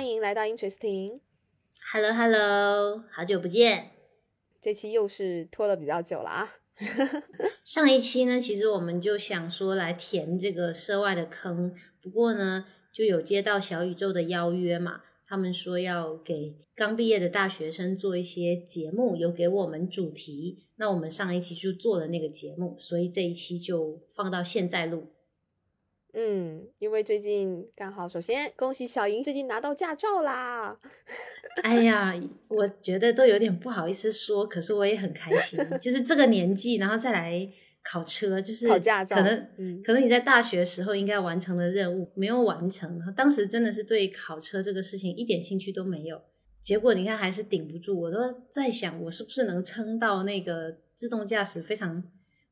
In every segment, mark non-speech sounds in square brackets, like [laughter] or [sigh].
欢迎来到 Interesting。Hello Hello，好久不见。这期又是拖了比较久了啊。[laughs] 上一期呢，其实我们就想说来填这个涉外的坑，不过呢，就有接到小宇宙的邀约嘛，他们说要给刚毕业的大学生做一些节目，有给我们主题，那我们上一期就做了那个节目，所以这一期就放到现在录。嗯，因为最近刚好，首先恭喜小莹最近拿到驾照啦！哎呀，[laughs] 我觉得都有点不好意思说，可是我也很开心，就是这个年纪，然后再来考车，就是考驾照可能，嗯可能你在大学时候应该完成的任务没有完成，当时真的是对考车这个事情一点兴趣都没有，结果你看还是顶不住，我都在想我是不是能撑到那个自动驾驶非常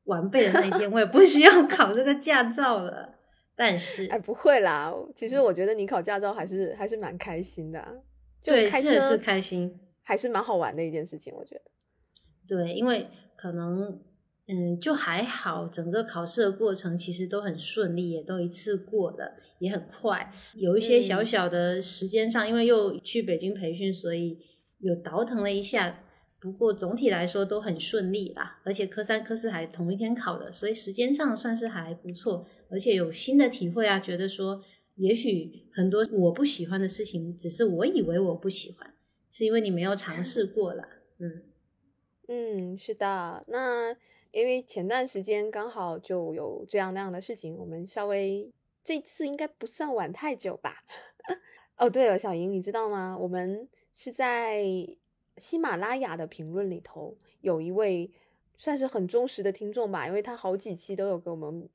完备的那一天，我也不需要考这个驾照了。但是，哎，不会啦，其实我觉得你考驾照还是还是蛮开心的啊、就对，开车是是开心，还是蛮好玩的一件事情，我觉得。对，因为可能嗯，就还好，整个考试的过程其实都很顺利，也都一次过了，也很快。有一些小嗯小的时间上，因为又去北京培训，所以有倒腾了一下。不过总体来说都很顺利啦，而且科三、科四还同一天考的，所以时间上算是还不错，而且有新的体会啊，觉得说也许很多我不喜欢的事情，只是我以为我不喜欢，是因为你没有尝试过啦。嗯。嗯，是的。那因为前段时间刚好就有这样那样的事情，我们稍微这次应该不算晚太久吧？[laughs] 哦，对了，小莹，你知道吗？我们是在喜马拉雅的评论里头有一位算是很忠实的听众吧，因为他好几期都有给我们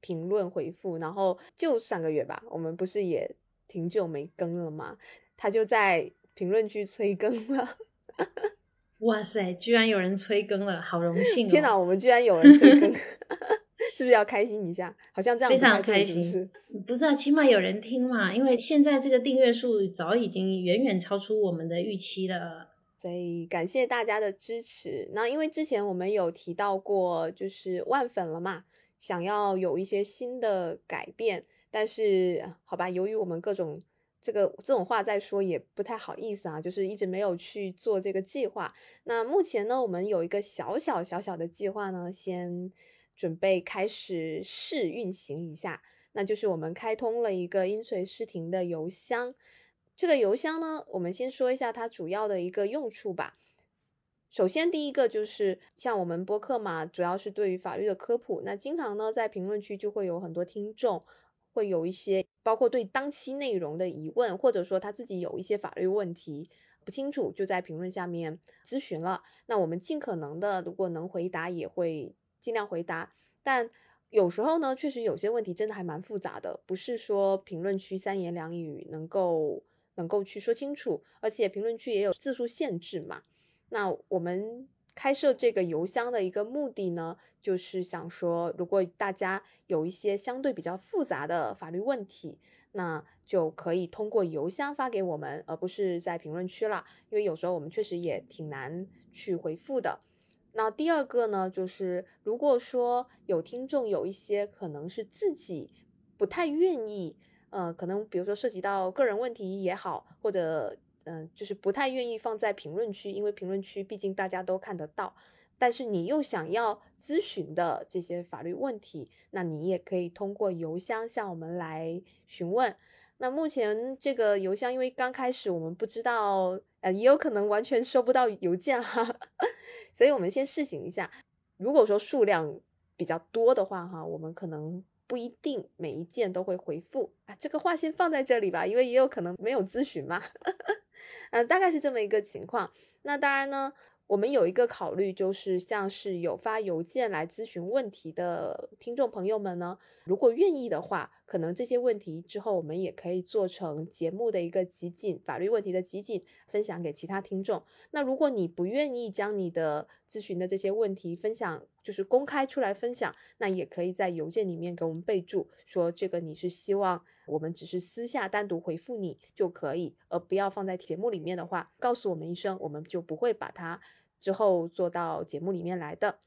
评论回复，然后就上个月吧，我们不是也挺久没更了吗？他就在评论区催更了。[laughs] 哇塞，居然有人催更了，好荣幸、哦！天哪，我们居然有人催更，[laughs] 是不是要开心一下？好像这样非常开心不是？不是啊，起码有人听嘛，因为现在这个订阅数早已经远远超出我们的预期了。所以感谢大家的支持。那因为之前我们有提到过，就是万粉了嘛，想要有一些新的改变，但是好吧，由于我们各种这个这种话再说也不太好意思啊，就是一直没有去做这个计划。那目前呢，我们有一个小小小小的计划呢，先准备开始试运行一下，那就是我们开通了一个音锤视听的邮箱。这个邮箱呢，我们先说一下它主要的一个用处吧。首先，第一个就是像我们播客嘛，主要是对于法律的科普。那经常呢，在评论区就会有很多听众，会有一些包括对当期内容的疑问，或者说他自己有一些法律问题不清楚，就在评论下面咨询了。那我们尽可能的，如果能回答，也会尽量回答。但有时候呢，确实有些问题真的还蛮复杂的，不是说评论区三言两语能够能够去说清楚，而且评论区也有字数限制嘛。那我们开设这个邮箱的一个目的呢，就是想说，如果大家有一些相对比较复杂的法律问题，那就可以通过邮箱发给我们，而不是在评论区了，因为有时候我们确实也挺难去回复的。那第二个呢，就是如果说有听众有一些可能是自己不太愿意，呃，可能比如说涉及到个人问题也好，或者嗯、就是不太愿意放在评论区，因为评论区毕竟大家都看得到。但是你又想要咨询的这些法律问题，那你也可以通过邮箱向我们来询问。那目前这个邮箱，因为刚开始我们不知道，呃，也有可能完全收不到邮件哈，[laughs] 所以我们先试行一下。如果说数量比较多的话，哈，我们可能不一定每一件都会回复啊。这个话先放在这里吧，因为也有可能没有咨询嘛。[laughs] 嗯，大概是这么一个情况。那当然呢，我们有一个考虑，就是像是有发邮件来咨询问题的听众朋友们呢，如果愿意的话，可能这些问题之后我们也可以做成节目的一个集锦，法律问题的集锦，分享给其他听众。那如果你不愿意将你的咨询的这些问题分享，就是公开出来分享，那也可以在邮件里面给我们备注，说这个你是希望我们只是私下单独回复你就可以，而不要放在节目里面的话，告诉我们一声，我们就不会把它之后做到节目里面来的。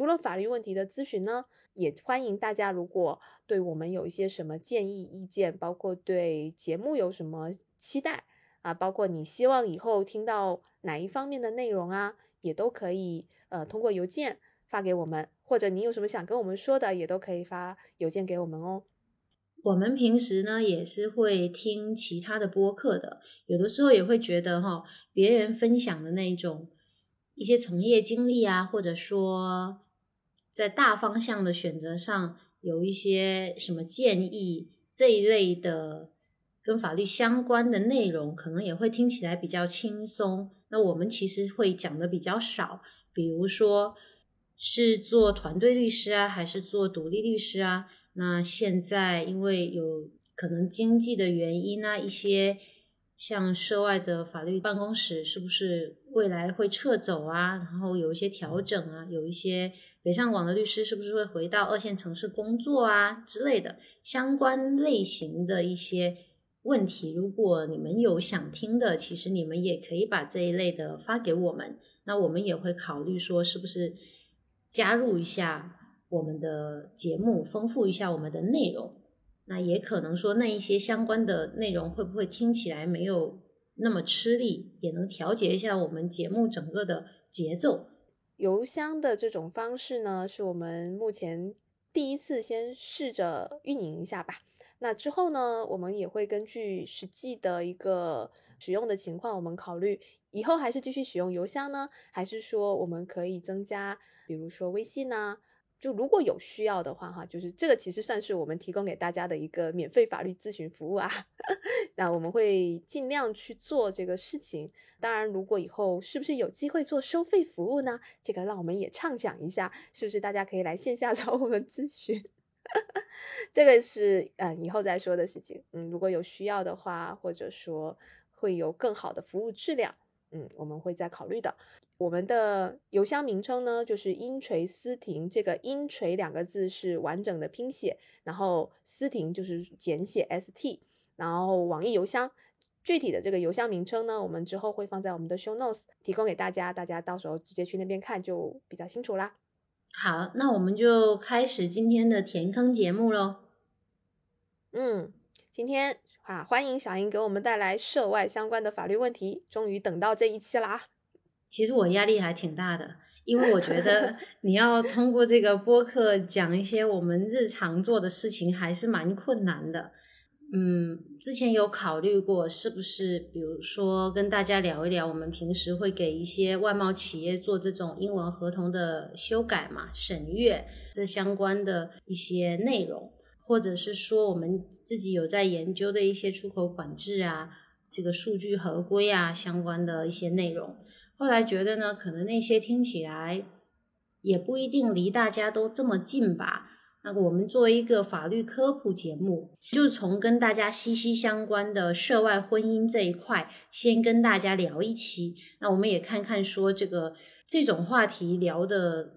除了法律问题的咨询呢，也欢迎大家如果对我们有一些什么建议、意见，包括对节目有什么期待，啊，包括你希望以后听到哪一方面的内容啊，也都可以呃通过邮件发给我们，或者你有什么想跟我们说的，也都可以发邮件给我们哦。我们平时呢也是会听其他的播客的，有的时候也会觉得哈，别人分享的那种一些从业经历啊，或者说在大方向的选择上有一些什么建议这一类的跟法律相关的内容，可能也会听起来比较轻松。那我们其实会讲的比较少，比如说是做团队律师啊，还是做独立律师啊？那现在因为有可能经济的原因啊，一些像涉外的法律办公室是不是未来会撤走啊？然后有一些调整啊，有一些北上广的律师是不是会回到二线城市工作啊之类的相关类型的一些问题，如果你们有想听的，其实你们也可以把这一类的发给我们，那我们也会考虑说是不是加入一下。我们的节目丰富一下我们的内容，那也可能说那一些相关的内容会不会听起来没有那么吃力，也能调节一下我们节目整个的节奏。邮箱的这种方式呢，是我们目前第一次先试着运营一下吧。那之后呢，我们也会根据实际的一个使用的情况，我们考虑以后还是继续使用邮箱呢，还是说我们可以增加，比如说微信呢？就如果有需要的话，哈，就是这个其实算是我们提供给大家的一个免费法律咨询服务啊。[laughs] 那我们会尽量去做这个事情。当然，如果以后是不是有机会做收费服务呢？这个让我们也畅想一下，是不是大家可以来线下 [laughs] 找我们咨询？这个是嗯以后再说的事情。嗯，如果有需要的话，或者说会有更好的服务质量，嗯，我们会再考虑的。我们的邮箱名称呢，就是音锤思婷。这个“音锤”两个字是完整的拼写，然后“思婷”就是简写 “st”。然后网易邮箱具体的这个邮箱名称呢，我们之后会放在我们的 show notes 提供给大家，大家到时候直接去那边看就比较清楚啦。好，那我们就开始今天的填坑节目喽。嗯，今天啊，欢迎小英给我们带来涉外相关的法律问题，终于等到这一期啦。其实我压力还挺大的，因为我觉得 [laughs] 你要通过这个播客讲一些我们日常做的事情，还是蛮困难的。嗯，之前有考虑过，是不是比如说跟大家聊一聊，我们平时会给一些外贸企业做这种英文合同的修改嘛、审阅这相关的一些内容，或者是说我们自己有在研究的一些出口管制啊、这个数据合规啊相关的一些内容。后来觉得呢，可能那些听起来也不一定离大家都这么近吧。那我们作为一个法律科普节目，就从跟大家息息相关的涉外婚姻这一块，先跟大家聊一期。那我们也看看说这个这种话题聊的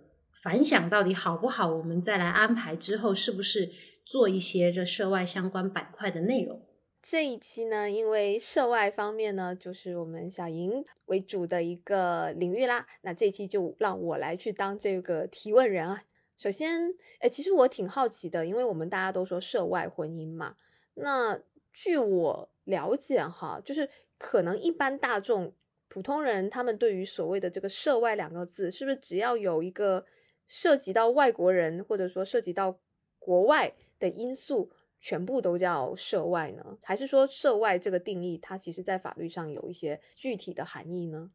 反响到底好不好，我们再来安排之后是不是做一些这涉外相关板块的内容。这一期呢，因为涉外方面呢，就是我们小莹为主的一个领域啦。那这一期就让我来去当这个提问人啊。首先，哎，其实我挺好奇的，因为我们大家都说涉外婚姻嘛。那据我了解哈，就是可能一般大众、普通人，他们对于所谓的这个涉外两个字，是不是只要有一个涉及到外国人，或者说涉及到国外的因素？全部都叫涉外呢？还是说涉外这个定义，它其实在法律上有一些具体的含义呢？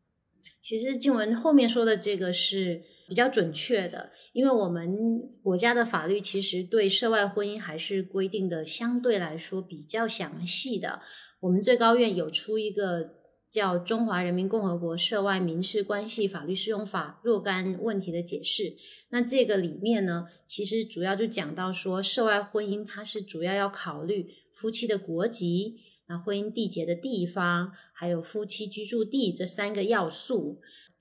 其实静文后面说的这个是比较准确的，因为我们国家的法律其实对涉外婚姻还是规定的相对来说比较详细的。我们最高院有出一个。叫《中华人民共和国涉外民事关系法律适用法》若干问题的解释。那这个里面呢，其实主要就讲到说，涉外婚姻它是主要要考虑夫妻的国籍、那婚姻缔结的地方，还有夫妻居住地这三个要素。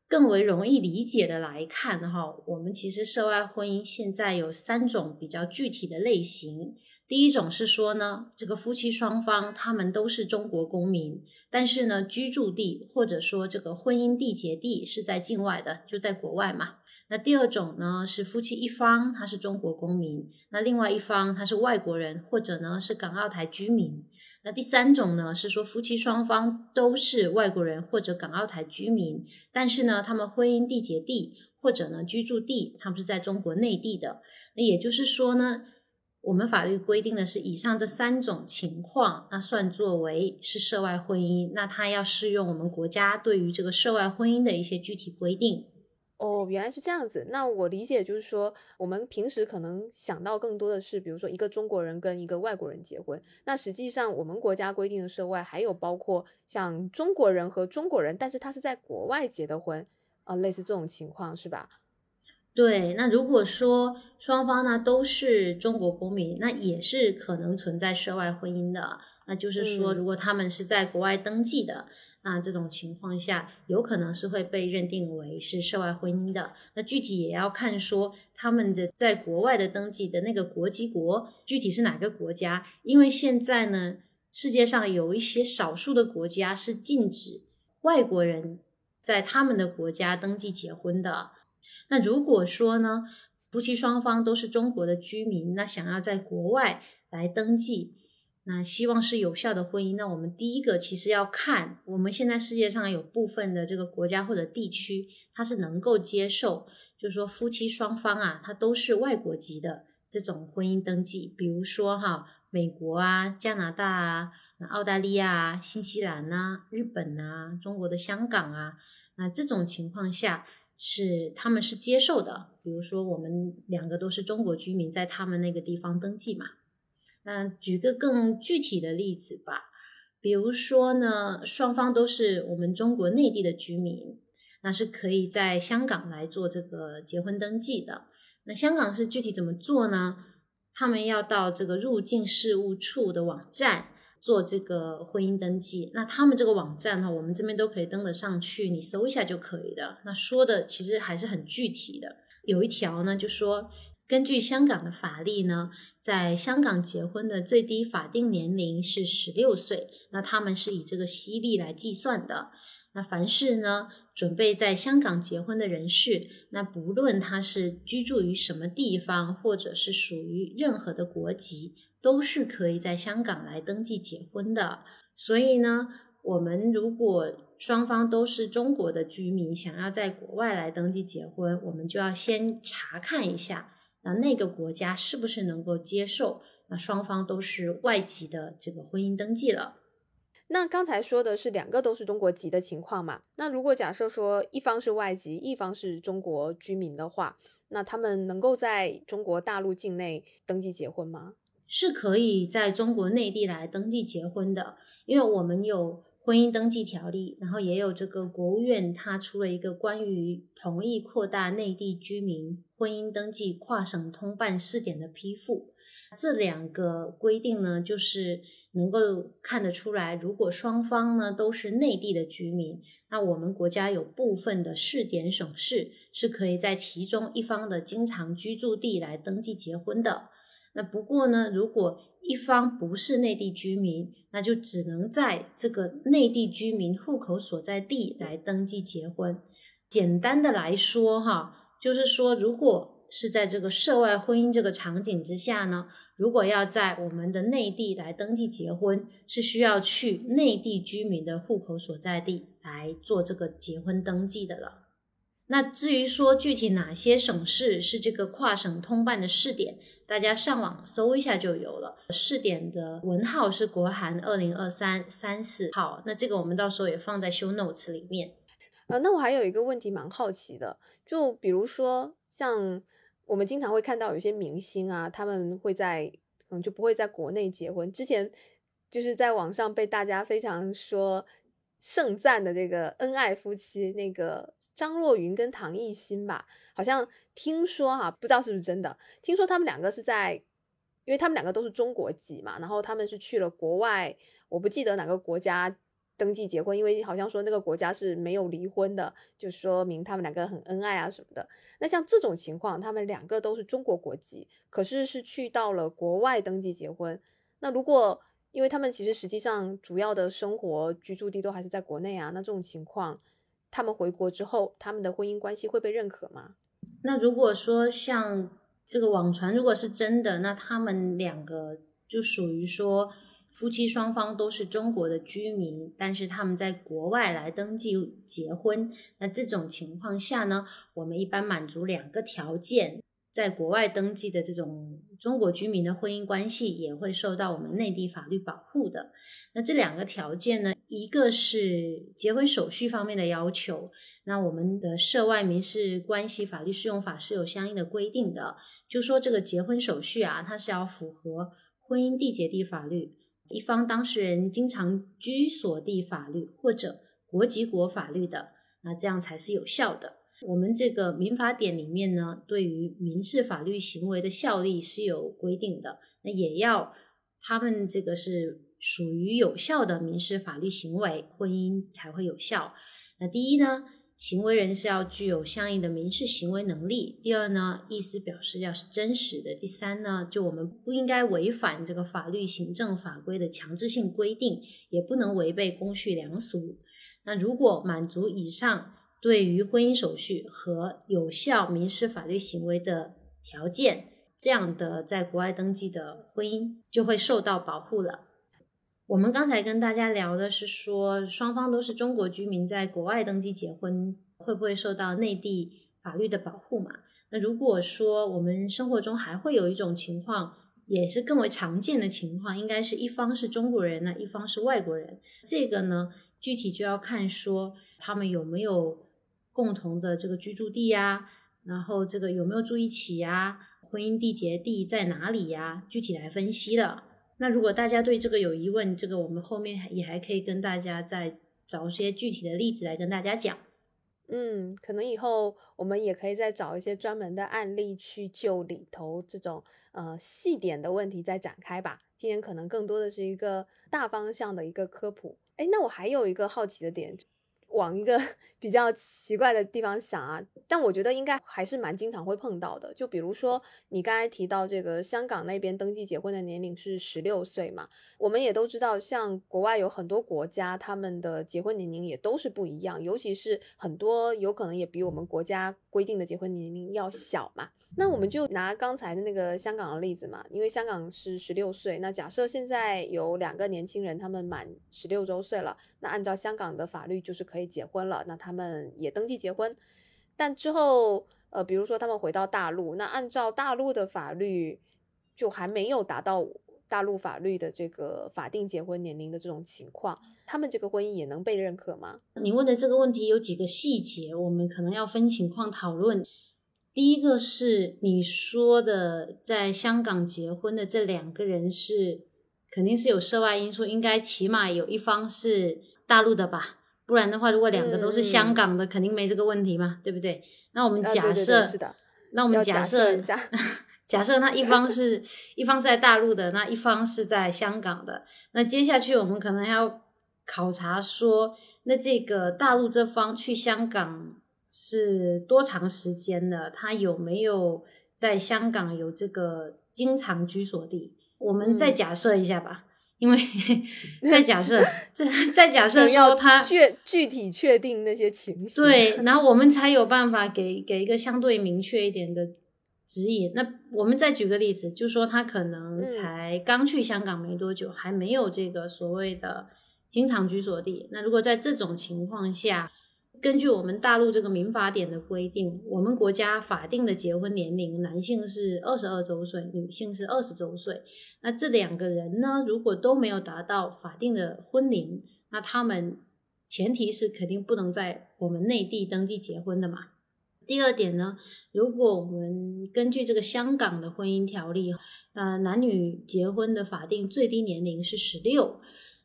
更为容易理解的来看哈，我们其实涉外婚姻现在有三种比较具体的类型。第一种是说呢，这个夫妻双方他们都是中国公民，但是呢，居住地或者说这个婚姻缔结地是在境外的，就在国外嘛。那第二种呢是夫妻一方他是中国公民，那另外一方他是外国人或者呢是港澳台居民。那第三种呢是说夫妻双方都是外国人或者港澳台居民，但是呢他们婚姻缔结地或者呢居住地他们是在中国内地的。那也就是说呢，我们法律规定的是以上这三种情况，那算作为是涉外婚姻，那它要适用我们国家对于这个涉外婚姻的一些具体规定。哦，原来是这样子。那我理解就是说，我们平时可能想到更多的是，比如说一个中国人跟一个外国人结婚。那实际上，我们国家规定的涉外还有包括像中国人和中国人，但是他是在国外结的婚，啊，类似这种情况是吧？对。那如果说双方呢都是中国公民，那也是可能存在涉外婚姻的。那就是说，如果他们是在国外登记的。那这种情况下，有可能是会被认定为是涉外婚姻的。那具体也要看说他们的在国外的登记的那个国籍国具体是哪个国家，因为现在呢，世界上有一些少数的国家是禁止外国人在他们的国家登记结婚的。那如果说呢，夫妻双方都是中国的居民，那想要在国外来登记。那希望是有效的婚姻。那我们第一个其实要看，我们现在世界上有部分的这个国家或者地区，它是能够接受，就是说夫妻双方啊，它都是外国籍的这种婚姻登记。比如说哈，美国啊、加拿大啊、那澳大利亚啊、新西兰呐、日本啊、中国的香港啊，那这种情况下是他们是接受的。比如说我们两个都是中国居民，在他们那个地方登记嘛。那举个更具体的例子吧，比如说呢，双方都是我们中国内地的居民，那是可以在香港来做这个结婚登记的。那香港是具体怎么做呢？他们要到这个入境事务处的网站做这个婚姻登记。那他们这个网站哈，我们这边都可以登得上去，你搜一下就可以的。那说的其实还是很具体的，有一条呢就说。根据香港的法律呢，在香港结婚的最低法定年龄是十六岁，那他们是以这个西历来计算的。那凡是呢准备在香港结婚的人士，那不论他是居住于什么地方，或者是属于任何的国籍，都是可以在香港来登记结婚的。所以呢，我们如果双方都是中国的居民，想要在国外来登记结婚，我们就要先查看一下。那那个国家是不是能够接受？那双方都是外籍的这个婚姻登记了。那刚才说的是两个都是中国籍的情况嘛？那如果假设说一方是外籍，一方是中国居民的话，那他们能够在中国大陆境内登记结婚吗？是可以在中国内地来登记结婚的，因为我们有。婚姻登记条例，然后也有这个国务院，它出了一个关于同意扩大内地居民婚姻登记跨省通办试点的批复。这两个规定呢，就是能够看得出来，如果双方呢都是内地的居民，那我们国家有部分的试点省市是可以在其中一方的经常居住地来登记结婚的。那不过呢，如果一方不是内地居民，那就只能在这个内地居民户口所在地来登记结婚。简单的来说，哈，就是说，如果是在这个涉外婚姻这个场景之下呢，如果要在我们的内地来登记结婚，是需要去内地居民的户口所在地来做这个结婚登记的了。那至于说具体哪些省市是这个跨省通办的试点，大家上网搜一下就有了。试点的文号是国函二零二三三四号，那这个我们到时候也放在 show notes 里面。呃，那我还有一个问题蛮好奇的，就比如说像我们经常会看到有些明星啊，他们会在嗯就不会在国内结婚。之前就是在网上被大家非常说盛赞的这个恩爱夫妻，那个。张若昀跟唐艺昕吧，好像听说哈，不知道是不是真的。听说他们两个是在，因为他们两个都是中国籍嘛，然后他们是去了国外，我不记得哪个国家登记结婚，因为好像说那个国家是没有离婚的，就说明他们两个很恩爱啊什么的。那像这种情况，他们两个都是中国国籍，可是是去到了国外登记结婚。那如果因为他们其实实际上主要的生活居住地都还是在国内啊，那这种情况。他们回国之后，他们的婚姻关系会被认可吗？那如果说像这个网传如果是真的，那他们两个就属于说夫妻双方都是中国的居民，但是他们在国外来登记结婚。那这种情况下呢，我们一般满足两个条件。在国外登记的这种中国居民的婚姻关系也会受到我们内地法律保护的。那这两个条件呢，一个是结婚手续方面的要求，那我们的涉外民事关系法律适用法是有相应的规定的，就说这个结婚手续啊，它是要符合婚姻缔结地法律、一方当事人经常居所地法律或者国籍国法律的，那这样才是有效的。我们这个民法典里面呢，对于民事法律行为的效力是有规定的，那也要他们这个是属于有效的民事法律行为，婚姻才会有效。那第一呢，行为人是要具有相应的民事行为能力；第二呢，意思表示要是真实的；第三呢，就我们不应该违反这个法律行政法规的强制性规定，也不能违背公序良俗。那如果满足以上。对于婚姻手续和有效民事法律行为的条件，这样的在国外登记的婚姻就会受到保护了。我们刚才跟大家聊的是说，双方都是中国居民，在国外登记结婚会不会受到内地法律的保护嘛？那如果说我们生活中还会有一种情况，也是更为常见的情况，应该是一方是中国人那，一方是外国人。这个呢，具体就要看说他们有没有。共同的这个居住地呀，然后这个有没有住一起呀？婚姻缔结地在哪里呀？具体来分析的。那如果大家对这个有疑问，这个我们后面也还可以跟大家再找一些具体的例子来跟大家讲。嗯，可能以后我们也可以再找一些专门的案例去就里头这种呃细点的问题再展开吧。今天可能更多的是一个大方向的一个科普。哎，那我还有一个好奇的点。往一个 [laughs] 比较奇怪的地方想啊，但我觉得应该还是蛮经常会碰到的。就比如说你刚才提到这个香港那边登记结婚的年龄是十六岁嘛，我们也都知道，像国外有很多国家，他们的结婚年龄也都是不一样，尤其是很多有可能也比我们国家规定的结婚年龄要小嘛。那我们就拿刚才的那个香港的例子嘛，因为香港是十六岁，那假设现在有两个年轻人，他们满十六周岁了，那按照香港的法律就是可以结婚了，那他们也登记结婚。但之后，呃，比如说他们回到大陆，那按照大陆的法律，就还没有达到大陆法律的这个法定结婚年龄的这种情况，他们这个婚姻也能被认可吗？你问的这个问题有几个细节，我们可能要分情况讨论。第一个是你说的，在香港结婚的这两个人是肯定是有涉外因素，应该起码有一方是大陆的吧？不然的话，如果两个都是香港的，肯定没这个问题嘛，对不对？那我们假设，是的，那我们假设一下，[laughs] 假设那一方是 [laughs] 一方是在大陆的，那一方是在香港的，那接下去我们可能要考察说，那这个大陆这方去香港。是多长时间的？他有没有在香港有这个经常居所地？我们再假设一下吧，因为 [laughs] 再假设，[laughs] 再再假设说他确具体确定那些情形，对，然后我们才有办法给给一个相对明确一点的指引。那我们再举个例子，就说他可能才刚去香港没多久，还没有这个所谓的经常居所地。那如果在这种情况下，根据我们大陆这个民法典的规定，我们国家法定的结婚年龄，男性是二十二周岁，女性是二十周岁。那这两个人呢，如果都没有达到法定的婚龄，那他们前提是肯定不能在我们内地登记结婚的嘛。第二点呢，如果我们根据这个香港的婚姻条例，那男女结婚的法定最低年龄是十六。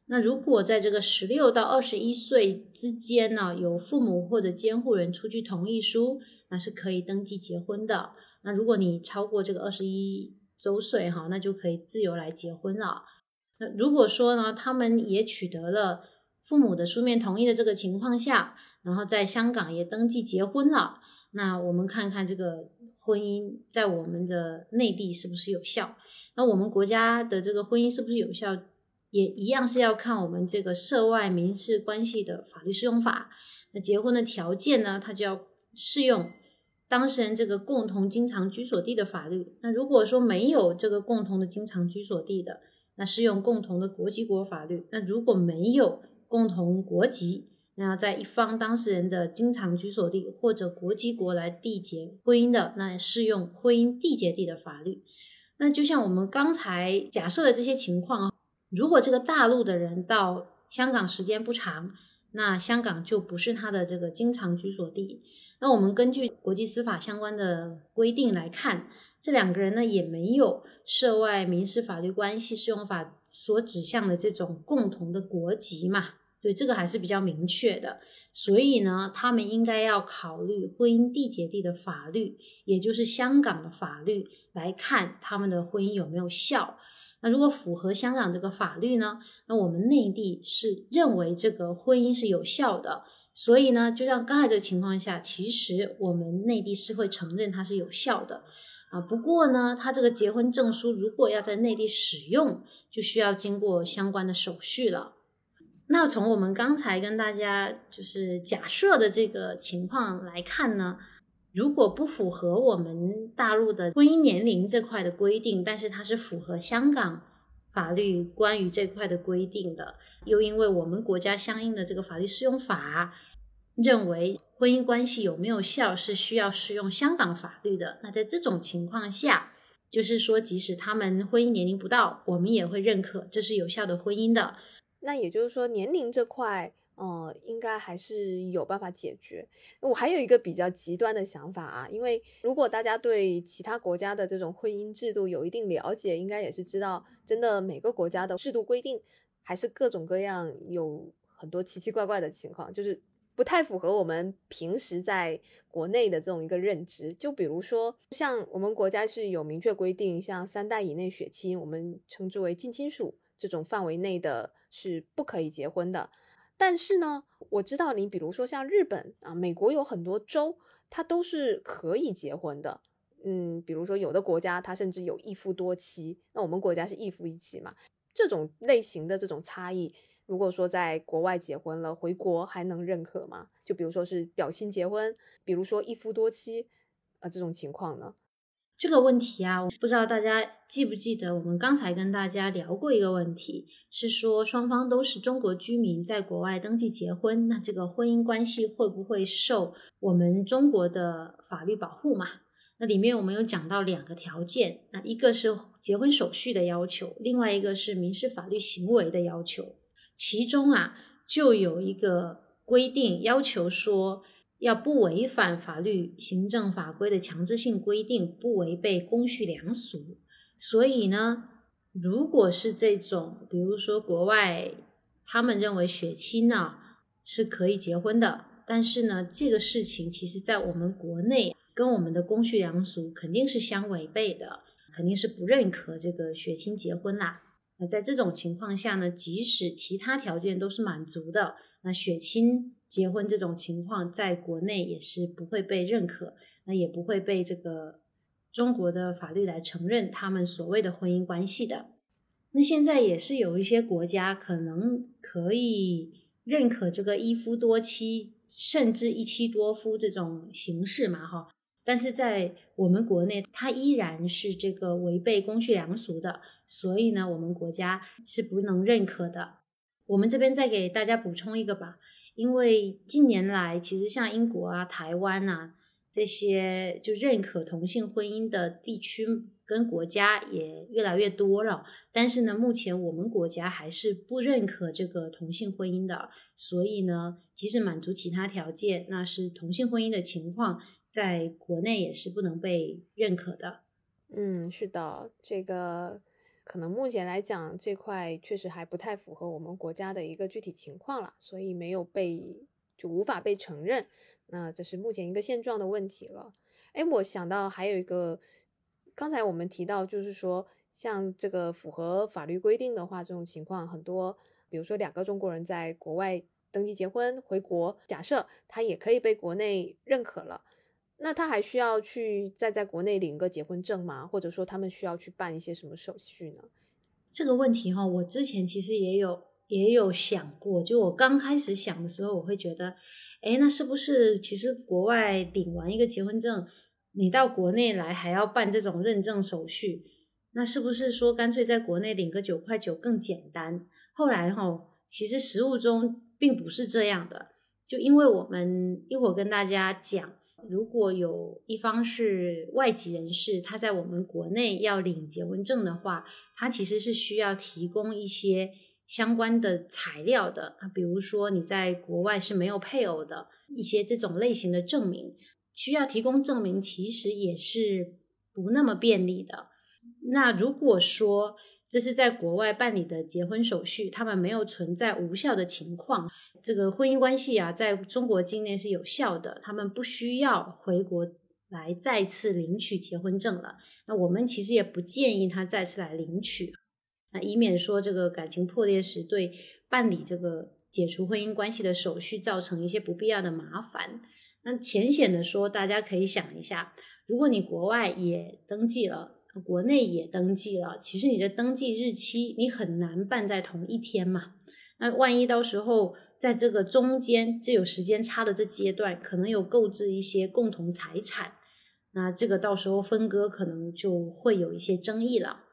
那如果在这个十六到二十一岁之间呢，有父母或者监护人出具同意书，那是可以登记结婚的。那如果你超过这个二十一周岁哈，那就可以自由来结婚了。那如果说呢，他们也取得了父母的书面同意的这个情况下，然后在香港也登记结婚了，那我们看看这个婚姻在我们的内地是不是有效？那我们国家的这个婚姻是不是有效？也一样是要看我们这个涉外民事关系的法律适用法。那结婚的条件呢，它就要适用当事人这个共同经常居所地的法律。那如果说没有这个共同的经常居所地的，那适用共同的国籍国法律。那如果没有共同国籍，那要在一方当事人的经常居所地或者国籍国来缔结婚姻的，那适用婚姻缔结地的法律。那就像我们刚才假设的这些情况啊，如果这个大陆的人到香港时间不长，那香港就不是他的这个经常居所地。那我们根据国际司法相关的规定来看，这两个人呢也没有涉外民事法律关系适用法所指向的这种共同的国籍嘛？对，这个还是比较明确的。所以呢，他们应该要考虑婚姻缔结地的法律，也就是香港的法律来看他们的婚姻有没有效。那如果符合香港这个法律呢，那我们内地是认为这个婚姻是有效的。所以呢，就像刚才这个情况下，其实我们内地是会承认它是有效的啊。不过呢，他这个结婚证书如果要在内地使用，就需要经过相关的手续了。那从我们刚才跟大家就是假设的这个情况来看呢，如果不符合我们大陆的婚姻年龄这块的规定，但是它是符合香港。法律关于这块的规定的，又因为我们国家相应的这个法律适用法认为婚姻关系有没有效是需要适用香港法律的。那在这种情况下，就是说即使他们婚姻年龄不到，我们也会认可这是有效的婚姻的。那也就是说年龄这块。哦，应该还是有办法解决。我还有一个比较极端的想法啊，因为如果大家对其他国家的这种婚姻制度有一定了解，应该也是知道，真的每个国家的制度规定还是各种各样，有很多奇奇怪怪的情况，就是不太符合我们平时在国内的这种一个认知。就比如说，像我们国家是有明确规定，像三代以内血亲，我们称之为近亲属这种范围内的是不可以结婚的。但是呢，我知道你，比如说像日本啊、美国有很多州，它都是可以结婚的。嗯，比如说有的国家它甚至有一夫多妻，那我们国家是一夫一妻嘛。这种类型的这种差异，如果说在国外结婚了，回国还能认可吗？就比如说是表亲结婚，比如说一夫多妻，啊这种情况呢？这个问题啊，我不知道大家记不记得，我们刚才跟大家聊过一个问题，是说双方都是中国居民，在国外登记结婚，那这个婚姻关系会不会受我们中国的法律保护嘛？那里面我们有讲到两个条件，那一个是结婚手续的要求，另外一个是民事法律行为的要求，其中啊就有一个规定要求说。要不违反法律、行政法规的强制性规定，不违背公序良俗。所以呢，如果是这种，比如说国外，他们认为血亲呢是可以结婚的，但是呢，这个事情其实在我们国内跟我们的公序良俗肯定是相违背的，肯定是不认可这个血亲结婚啦。那在这种情况下呢，即使其他条件都是满足的，那血亲。结婚这种情况在国内也是不会被认可，那也不会被这个中国的法律来承认他们所谓的婚姻关系的。那现在也是有一些国家可能可以认可这个一夫多妻，甚至一妻多夫这种形式嘛，哈。但是在我们国内，它依然是这个违背公序良俗的，所以呢，我们国家是不能认可的。我们这边再给大家补充一个吧。因为近年来，其实像英国啊、台湾呐这些就认可同性婚姻的地区跟国家也越来越多了，但是呢，目前我们国家还是不认可这个同性婚姻的。所以呢，即使满足其他条件，那是同性婚姻的情况，在国内也是不能被认可的。嗯，是的，这个。可能目前来讲，这块确实还不太符合我们国家的一个具体情况了，所以没有被就无法被承认。那这是目前一个现状的问题了。哎，我想到还有一个，刚才我们提到，就是说像这个符合法律规定的话，这种情况很多，比如说两个中国人在国外登记结婚回国，假设他也可以被国内认可了。那他还需要去再在国内领个结婚证吗？或者说他们需要去办一些什么手续呢？这个问题哈，我之前其实也有也有想过，就我刚开始想的时候，我会觉得，哎，那是不是其实国外领完一个结婚证，你到国内来还要办这种认证手续？那是不是说干脆在国内领个九块九更简单？后来哈，其实实务中并不是这样的，就因为我们一会儿跟大家讲。如果有一方是外籍人士，他在我们国内要领结婚证的话，他其实是需要提供一些相关的材料的啊，比如说你在国外是没有配偶的一些这种类型的证明，需要提供证明，其实也是不那么便利的。那如果说，这是在国外办理的结婚手续，他们没有存在无效的情况。这个婚姻关系啊，在中国境内是有效的，他们不需要回国来再次领取结婚证了。那我们其实也不建议他再次来领取，那以免说这个感情破裂时对办理这个解除婚姻关系的手续造成一些不必要的麻烦。那浅显的说，大家可以想一下，如果你国外也登记了。国内也登记了，其实你的登记日期你很难办在同一天嘛。那万一到时候在这个中间这有时间差的这阶段，可能有购置一些共同财产，那这个到时候分割可能就会有一些争议了。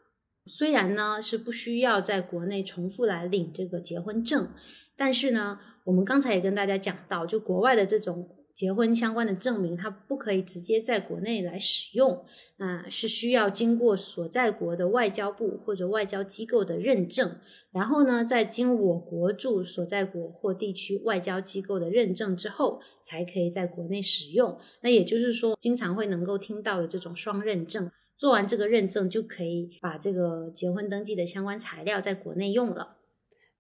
虽然呢是不需要在国内重复来领这个结婚证，但是呢，我们刚才也跟大家讲到，就国外的这种。结婚相关的证明，它不可以直接在国内来使用，那是需要经过所在国的外交部或者外交机构的认证，然后呢，再经我国驻所在国或地区外交机构的认证之后，才可以在国内使用。那也就是说，经常会能够听到的这种双认证，做完这个认证就可以把这个结婚登记的相关材料在国内用了。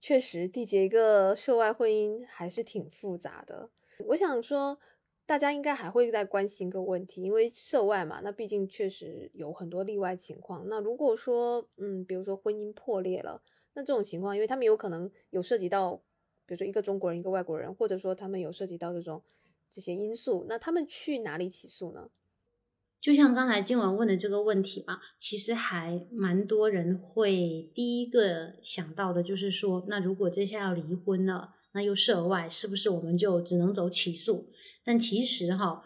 确实，缔结一个涉外婚姻还是挺复杂的。我想说，大家应该还会在关心一个问题，因为涉外嘛，那毕竟确实有很多例外情况。那如果说，嗯，比如说婚姻破裂了，那这种情况，因为他们有可能有涉及到，比如说一个中国人，一个外国人，或者说他们有涉及到这种这些因素，那他们去哪里起诉呢？就像刚才静文问的这个问题嘛，其实还蛮多人会第一个想到的就是说，那如果这下要离婚了。那又涉外，是不是我们就只能走起诉？但其实哈，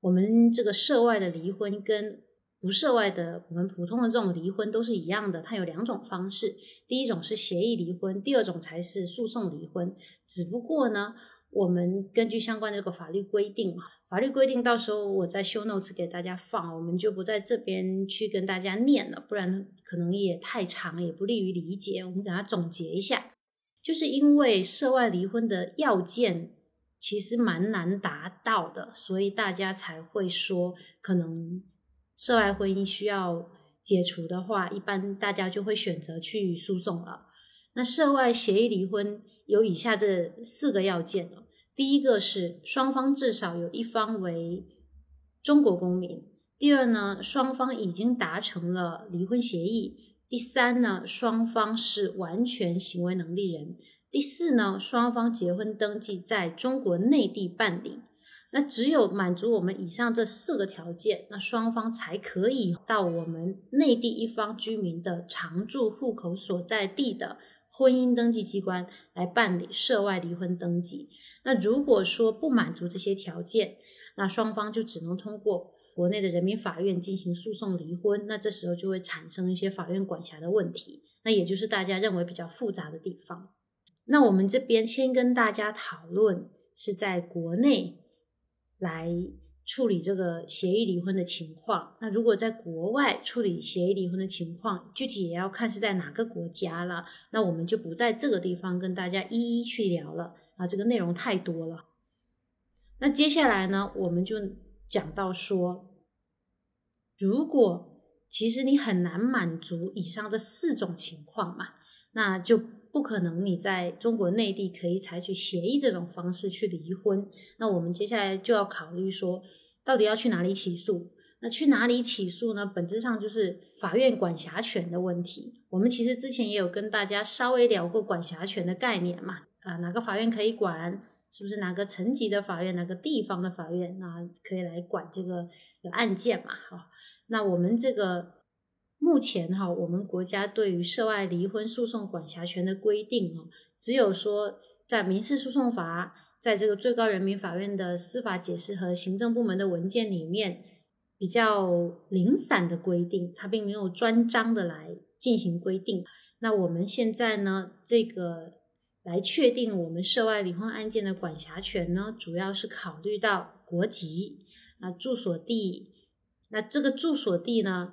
我们这个涉外的离婚跟不涉外的我们普通的这种离婚都是一样的，它有两种方式。第一种是协议离婚，第二种才是诉讼离婚。只不过呢，我们根据相关的这个法律规定，法律规定到时候我在 show notes 给大家放，我们就不在这边去跟大家念了，不然可能也太长，也不利于理解。我们给它总结一下。就是因为涉外离婚的要件其实蛮难达到的，所以大家才会说，可能涉外婚姻需要解除的话，一般大家就会选择去诉讼了。那涉外协议离婚有以下这四个要件第一个是双方至少有一方为中国公民；第二呢，双方已经达成了离婚协议。第三呢，双方是完全行为能力人。第四呢，双方结婚登记在中国内地办理。那只有满足我们以上这四个条件，那双方才可以到我们内地一方居民的常住户口所在地的婚姻登记机关来办理涉外离婚登记。那如果说不满足这些条件，那双方就只能通过。国内的人民法院进行诉讼离婚，那这时候就会产生一些法院管辖的问题，那也就是大家认为比较复杂的地方。那我们这边先跟大家讨论是在国内来处理这个协议离婚的情况。那如果在国外处理协议离婚的情况，具体也要看是在哪个国家了。那我们就不在这个地方跟大家一一去聊了啊，这个内容太多了。那接下来呢，我们就讲到说。如果其实你很难满足以上这四种情况嘛，那就不可能你在中国内地可以采取协议这种方式去离婚。那我们接下来就要考虑说，到底要去哪里起诉？那去哪里起诉呢？本质上就是法院管辖权的问题。我们其实之前也有跟大家稍微聊过管辖权的概念嘛，啊，哪个法院可以管？是不是哪个层级的法院、哪个地方的法院，那可以来管这个案件嘛？哈，那我们这个目前哈，我们国家对于涉外离婚诉讼管辖权的规定哦，只有说在民事诉讼法，在这个最高人民法院的司法解释和行政部门的文件里面比较零散的规定，它并没有专章的来进行规定。那我们现在呢，这个来确定我们涉外离婚案件的管辖权呢，主要是考虑到国籍啊、住所地。那这个住所地呢？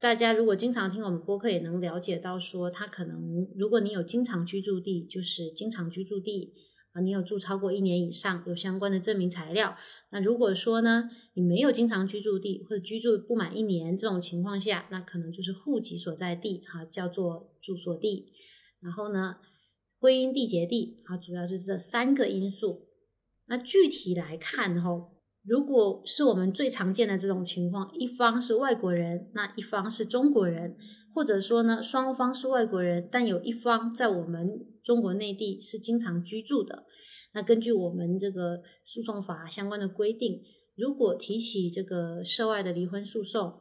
大家如果经常听我们播客，也能了解到说，他可能如果你有经常居住地，就是经常居住地啊，你有住超过一年以上，有相关的证明材料。那如果说呢，你没有经常居住地或者居住不满一年这种情况下，那可能就是户籍所在地哈，叫做住所地。然后呢，婚姻缔结地啊，主要是这三个因素。那具体来看哈。如果是我们最常见的这种情况，一方是外国人，那一方是中国人，或者说呢，双方是外国人，但有一方在我们中国内地是经常居住的，那根据我们这个诉讼法相关的规定，如果提起这个涉外的离婚诉讼，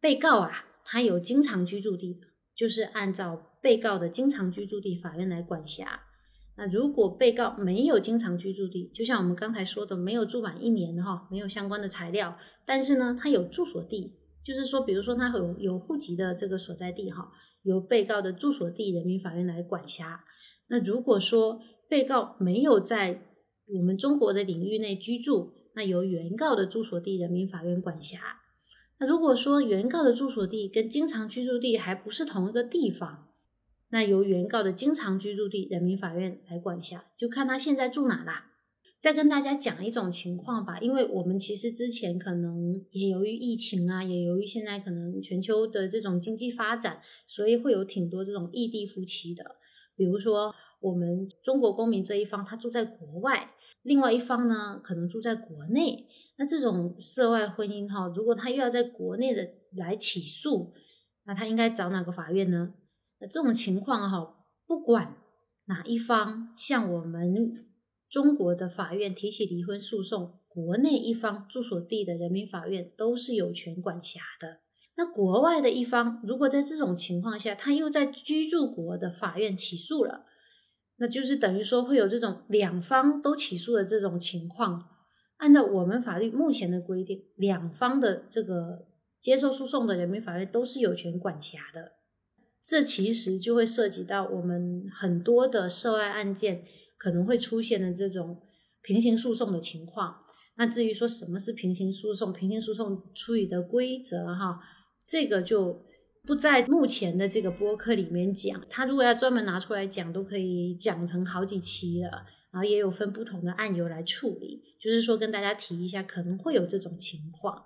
被告啊，他有经常居住地，就是按照被告的经常居住地，法院来管辖。那如果被告没有经常居住地，就像我们刚才说的，没有住满一年的哈，没有相关的材料，但是呢，他有住所地，就是说，比如说他有有户籍的这个所在地哈，由被告的住所地人民法院来管辖。那如果说被告没有在我们中国的领域内居住，那由原告的住所地人民法院管辖。那如果说原告的住所地跟经常居住地还不是同一个地方，那由原告的经常居住地人民法院来管辖，就看他现在住哪啦。再跟大家讲一种情况吧，因为我们其实之前可能也由于疫情啊，也由于现在可能全球的这种经济发展，所以会有挺多这种异地夫妻的。比如说我们中国公民这一方他住在国外，另外一方呢可能住在国内。那这种涉外婚姻哈，如果他又要在国内的来起诉，那他应该找哪个法院呢？那这种情况哈，不管哪一方向我们中国的法院提起离婚诉讼，国内一方住所地的人民法院都是有权管辖的。那国外的一方如果在这种情况下，他又在居住国的法院起诉了，那就是等于说会有这种两方都起诉的这种情况。按照我们法律目前的规定，两方的这个接受诉讼的人民法院都是有权管辖的。这其实就会涉及到我们很多的涉外案件可能会出现的这种平行诉讼的情况。那至于说什么是平行诉讼，平行诉讼处理的规则哈，这个就不在目前的这个播客里面讲。他如果要专门拿出来讲，都可以讲成好几期了。然后也有分不同的案由来处理，就是说跟大家提一下，可能会有这种情况。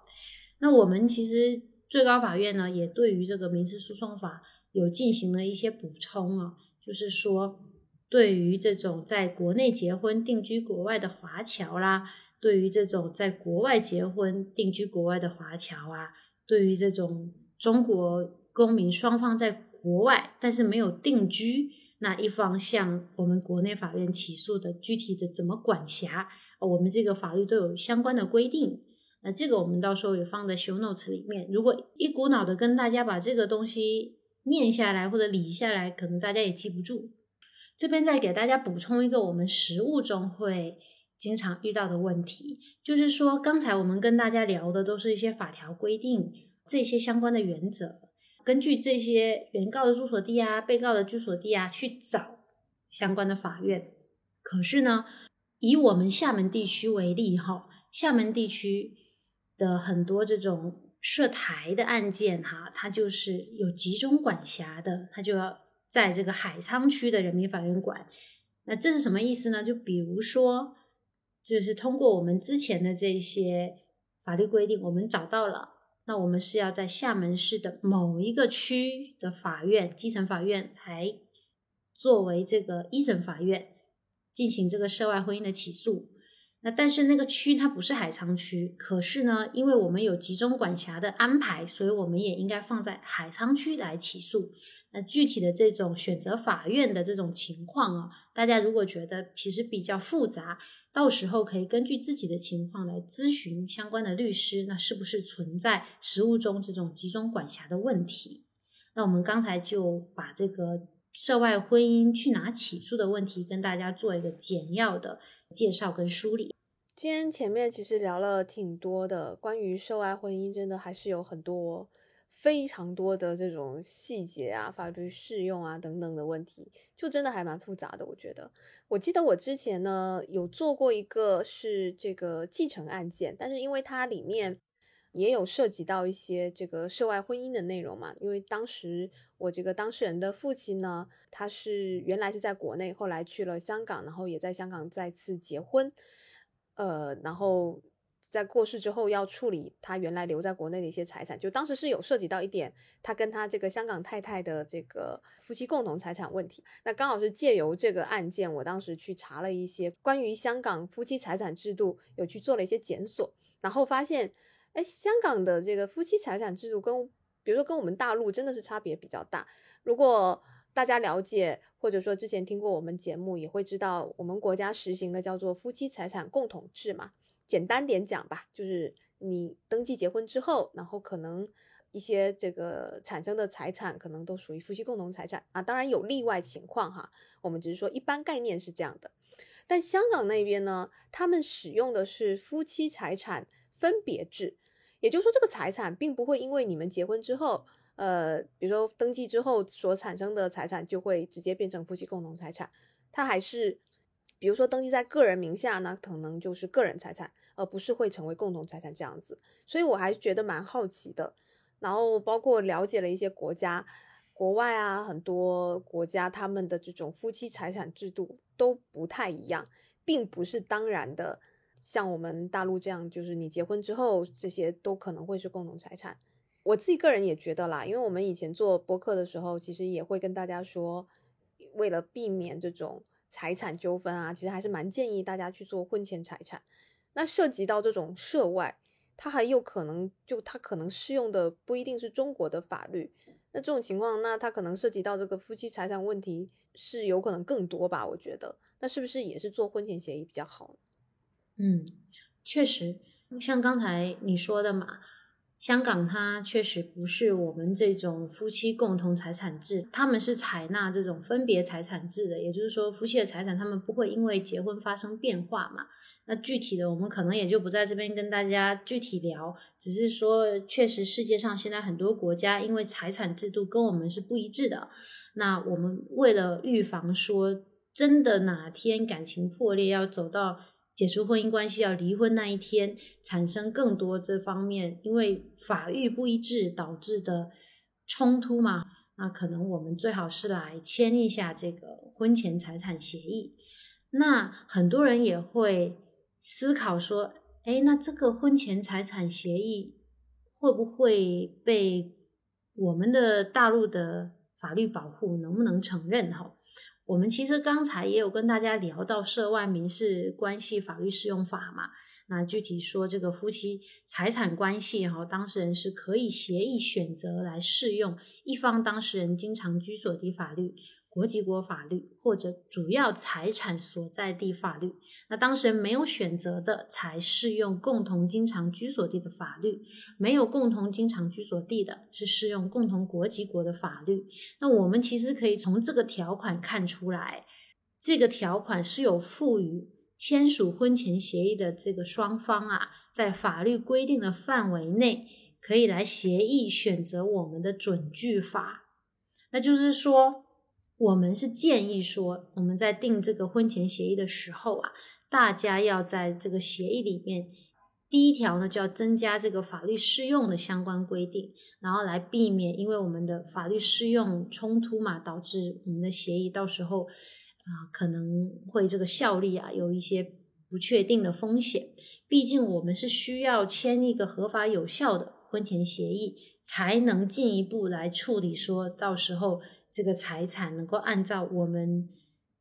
那我们其实最高法院呢，也对于这个民事诉讼法。有进行了一些补充啊，就是说，对于这种在国内结婚定居国外的华侨啦，对于这种在国外结婚定居国外的华侨啊，对于这种中国公民双方在国外但是没有定居那一方向我们国内法院起诉的具体的怎么管辖，我们这个法律都有相关的规定。那这个我们到时候也放在 show notes 里面。如果一股脑的跟大家把这个东西。念下来或者理下来，可能大家也记不住。这边再给大家补充一个我们实务中会经常遇到的问题，就是说刚才我们跟大家聊的都是一些法条规定，这些相关的原则，根据这些原告的住所地啊、被告的住所地啊去找相关的法院。可是呢，以我们厦门地区为例，哈，厦门地区的很多这种。涉台的案件，哈，它就是有集中管辖的，它就要在这个海沧区的人民法院管。那这是什么意思呢？就比如说，就是通过我们之前的这些法律规定，我们找到了，那我们是要在厦门市的某一个区的法院，基层法院来作为这个一审法院进行这个涉外婚姻的起诉。那但是那个区它不是海沧区，可是呢，因为我们有集中管辖的安排，所以我们也应该放在海沧区来起诉。那具体的这种选择法院的这种情况啊，大家如果觉得其实比较复杂，到时候可以根据自己的情况来咨询相关的律师，那是不是存在实务中这种集中管辖的问题？那我们刚才就把这个涉外婚姻去哪起诉的问题，跟大家做一个简要的介绍跟梳理。今天前面其实聊了挺多的，关于涉外婚姻，真的还是有很多。非常多的这种细节啊，法律适用啊等等的问题，就真的还蛮复杂的。我觉得，我记得我之前呢有做过一个是这个继承案件，但是因为它里面也有涉及到一些这个涉外婚姻的内容嘛，因为当时我这个当事人的父亲呢，他是原来是在国内，后来去了香港，然后也在香港再次结婚，呃，然后。在过世之后要处理他原来留在国内的一些财产，就当时是有涉及到一点，他跟他这个香港太太的这个夫妻共同财产问题。那刚好是借由这个案件，我当时去查了一些关于香港夫妻财产制度，有去做了一些检索，然后发现，哎，香港的这个夫妻财产制度跟，比如说跟我们大陆真的是差别比较大。如果大家了解，或者说之前听过我们节目，也会知道我们国家实行的叫做夫妻财产共同制嘛。简单点讲吧，就是你登记结婚之后，然后可能一些这个产生的财产可能都属于夫妻共同财产啊。当然有例外情况哈，我们只是说一般概念是这样的。但香港那边呢，他们使用的是夫妻财产分别制，也就是说这个财产并不会因为你们结婚之后，呃，比如说登记之后所产生的财产就会直接变成夫妻共同财产，它还是。比如说登记在个人名下呢，可能就是个人财产，而不是会成为共同财产这样子。所以我还觉得蛮好奇的。然后包括了解了一些国家，国外啊，很多国家他们的这种夫妻财产制度都不太一样，并不是当然的。像我们大陆这样，就是你结婚之后，这些都可能会是共同财产。我自己个人也觉得啦，因为我们以前做播客的时候，其实也会跟大家说，为了避免这种。财产纠纷啊，其实还是蛮建议大家去做婚前财产。那涉及到这种涉外，它还有可能就它可能适用的不一定是中国的法律。那这种情况，那它可能涉及到这个夫妻财产问题是有可能更多吧？我觉得，那是不是也是做婚前协议比较好？嗯，确实，像刚才你说的嘛。香港它确实不是我们这种夫妻共同财产制，他们是采纳这种分别财产制的，也就是说夫妻的财产他们不会因为结婚发生变化嘛。那具体的我们可能也就不在这边跟大家具体聊，只是说确实世界上现在很多国家因为财产制度跟我们是不一致的，那我们为了预防说真的哪天感情破裂要走到。解除婚姻关系要离婚那一天，产生更多这方面因为法律不一致导致的冲突嘛？那可能我们最好是来签一下这个婚前财产协议。那很多人也会思考说：，哎，那这个婚前财产协议会不会被我们的大陆的法律保护？能不能承认？哈？我们其实刚才也有跟大家聊到涉外民事关系法律适用法嘛，那具体说这个夫妻财产关系哈，当事人是可以协议选择来适用一方当事人经常居所地法律。国籍国法律或者主要财产所在地法律，那当事人没有选择的，才适用共同经常居所地的法律；没有共同经常居所地的，是适用共同国籍国的法律。那我们其实可以从这个条款看出来，这个条款是有赋予签署婚前协议的这个双方啊，在法律规定的范围内，可以来协议选择我们的准据法。那就是说。我们是建议说，我们在定这个婚前协议的时候啊，大家要在这个协议里面，第一条呢就要增加这个法律适用的相关规定，然后来避免因为我们的法律适用冲突嘛，导致我们的协议到时候啊可能会这个效力啊有一些不确定的风险。毕竟我们是需要签一个合法有效的婚前协议，才能进一步来处理，说到时候。这个财产能够按照我们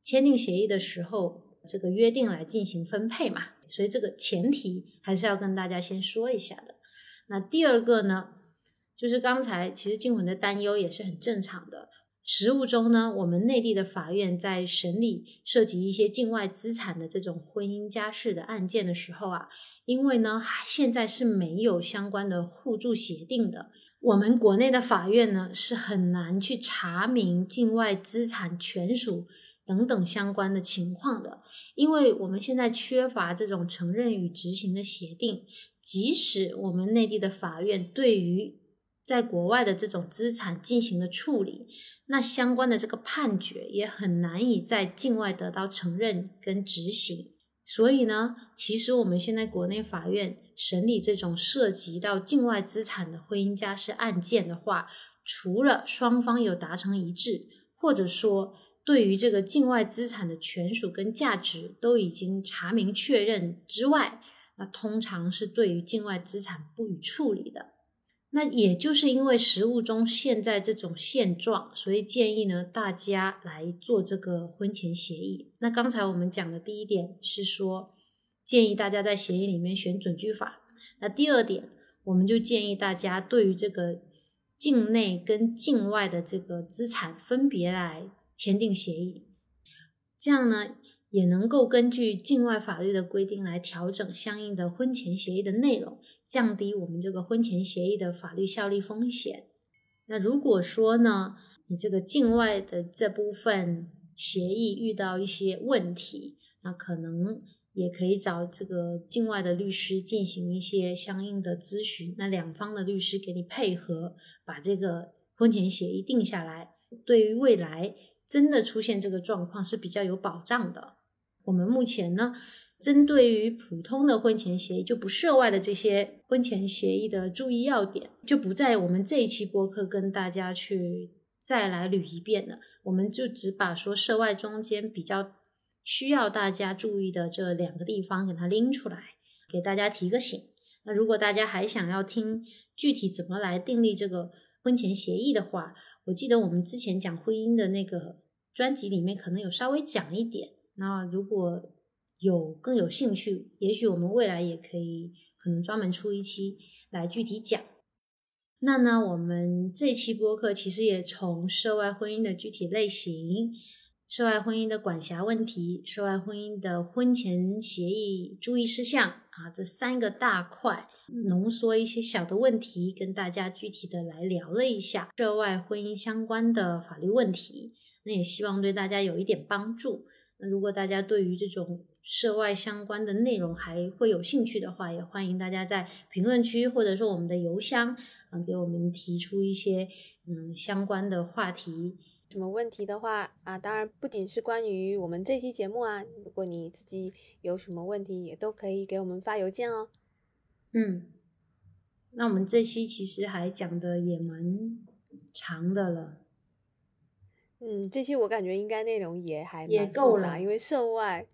签订协议的时候这个约定来进行分配嘛？所以这个前提还是要跟大家先说一下的。那第二个呢，就是刚才其实静文的担忧也是很正常的。实务中呢，我们内地的法院在审理涉及一些境外资产的这种婚姻家事的案件的时候啊，因为呢现在是没有相关的互助协定的，我们国内的法院呢是很难去查明境外资产权属等等相关的情况的，因为我们现在缺乏这种承认与执行的协定，即使我们内地的法院对于在国外的这种资产进行了处理。那相关的这个判决也很难以在境外得到承认跟执行，所以呢，其实我们现在国内法院审理这种涉及到境外资产的婚姻家事案件的话，除了双方有达成一致，或者说对于这个境外资产的权属跟价值都已经查明确认之外，那通常是对于境外资产不予处理的。那也就是因为实务中现在这种现状，所以建议呢大家来做这个婚前协议。那刚才我们讲的第一点是说，建议大家在协议里面选准据法。那第二点，我们就建议大家对于这个境内跟境外的这个资产分别来签订协议，这样呢。也能够根据境外法律的规定来调整相应的婚前协议的内容，降低我们这个婚前协议的法律效力风险。那如果说呢，你这个境外的这部分协议遇到一些问题，那可能也可以找这个境外的律师进行一些相应的咨询。那两方的律师给你配合，把这个婚前协议定下来，对于未来真的出现这个状况是比较有保障的。我们目前呢，针对于普通的婚前协议就不涉外的这些婚前协议的注意要点，就不在我们这一期播客跟大家去再来捋一遍了。我们就只把说涉外中间比较需要大家注意的这两个地方给它拎出来，给大家提个醒。那如果大家还想要听具体怎么来订立这个婚前协议的话，我记得我们之前讲婚姻的那个专辑里面可能有稍微讲一点。那如果有更有兴趣，也许我们未来也可以可能专门出一期来具体讲。那呢，我们这期播客其实也从涉外婚姻的具体类型、涉外婚姻的管辖问题、涉外婚姻的婚前协议注意事项啊这三个大块，浓缩一些小的问题，跟大家具体的来聊了一下涉外婚姻相关的法律问题。那也希望对大家有一点帮助。那如果大家对于这种涉外相关的内容还会有兴趣的话，也欢迎大家在评论区或者说我们的邮箱，嗯，给我们提出一些嗯相关的话题。什么问题的话啊，当然不仅是关于我们这期节目啊，如果你自己有什么问题，也都可以给我们发邮件哦。嗯，那我们这期其实还讲的也蛮长的了。嗯，这期我感觉应该内容也还也够了，因为涉外，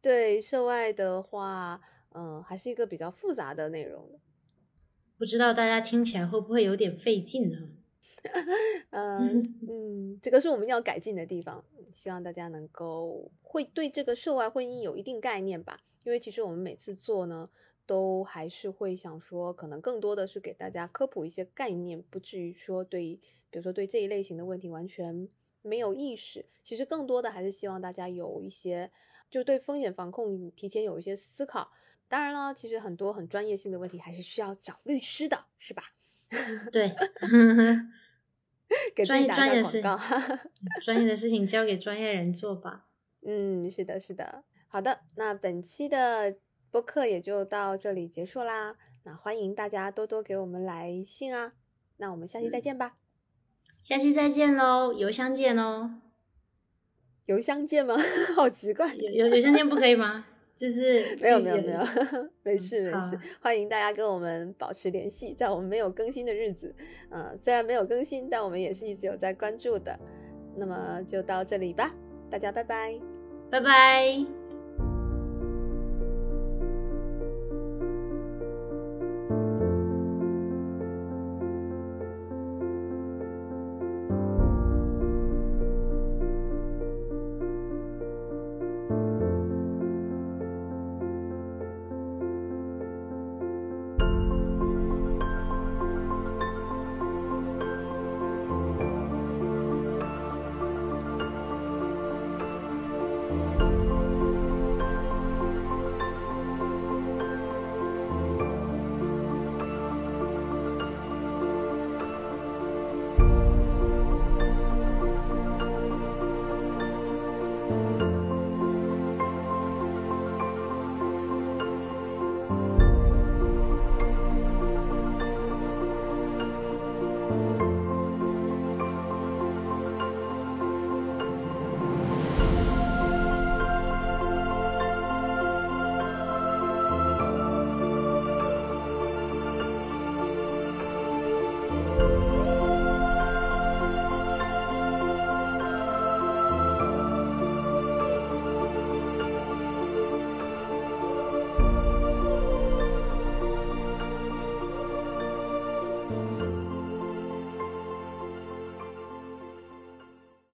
对涉外的话，嗯，还是一个比较复杂的内容。不知道大家听起来会不会有点费劲呢？嗯 [laughs] [laughs] 嗯，这个是我们要改进的地方，希望大家能够会对这个涉外婚姻有一定概念吧。因为其实我们每次做呢，都还是会想说，可能更多的是给大家科普一些概念，不至于说对，比如说对这一类型的问题完全。没有意识，其实更多的还是希望大家有一些，就对风险防控提前有一些思考。当然了，其实很多很专业性的问题还是需要找律师的，是吧？[laughs] 对，给专业专业的事情，专业的事情交给专业人做吧。嗯，是的，是的。好的，那本期的播客也就到这里结束啦。那欢迎大家多多给我们来信啊。那我们下期再见吧。下期再见喽，邮箱见喽。邮箱见吗？[laughs] 好奇怪，邮邮邮箱见不可以吗？就是没有没有没有，没事 [laughs] 没事，欢迎大家跟我们保持联系，在我们没有更新的日子，嗯，虽然没有更新，但我们也是一直有在关注的。那么就到这里吧，大家拜拜，拜拜。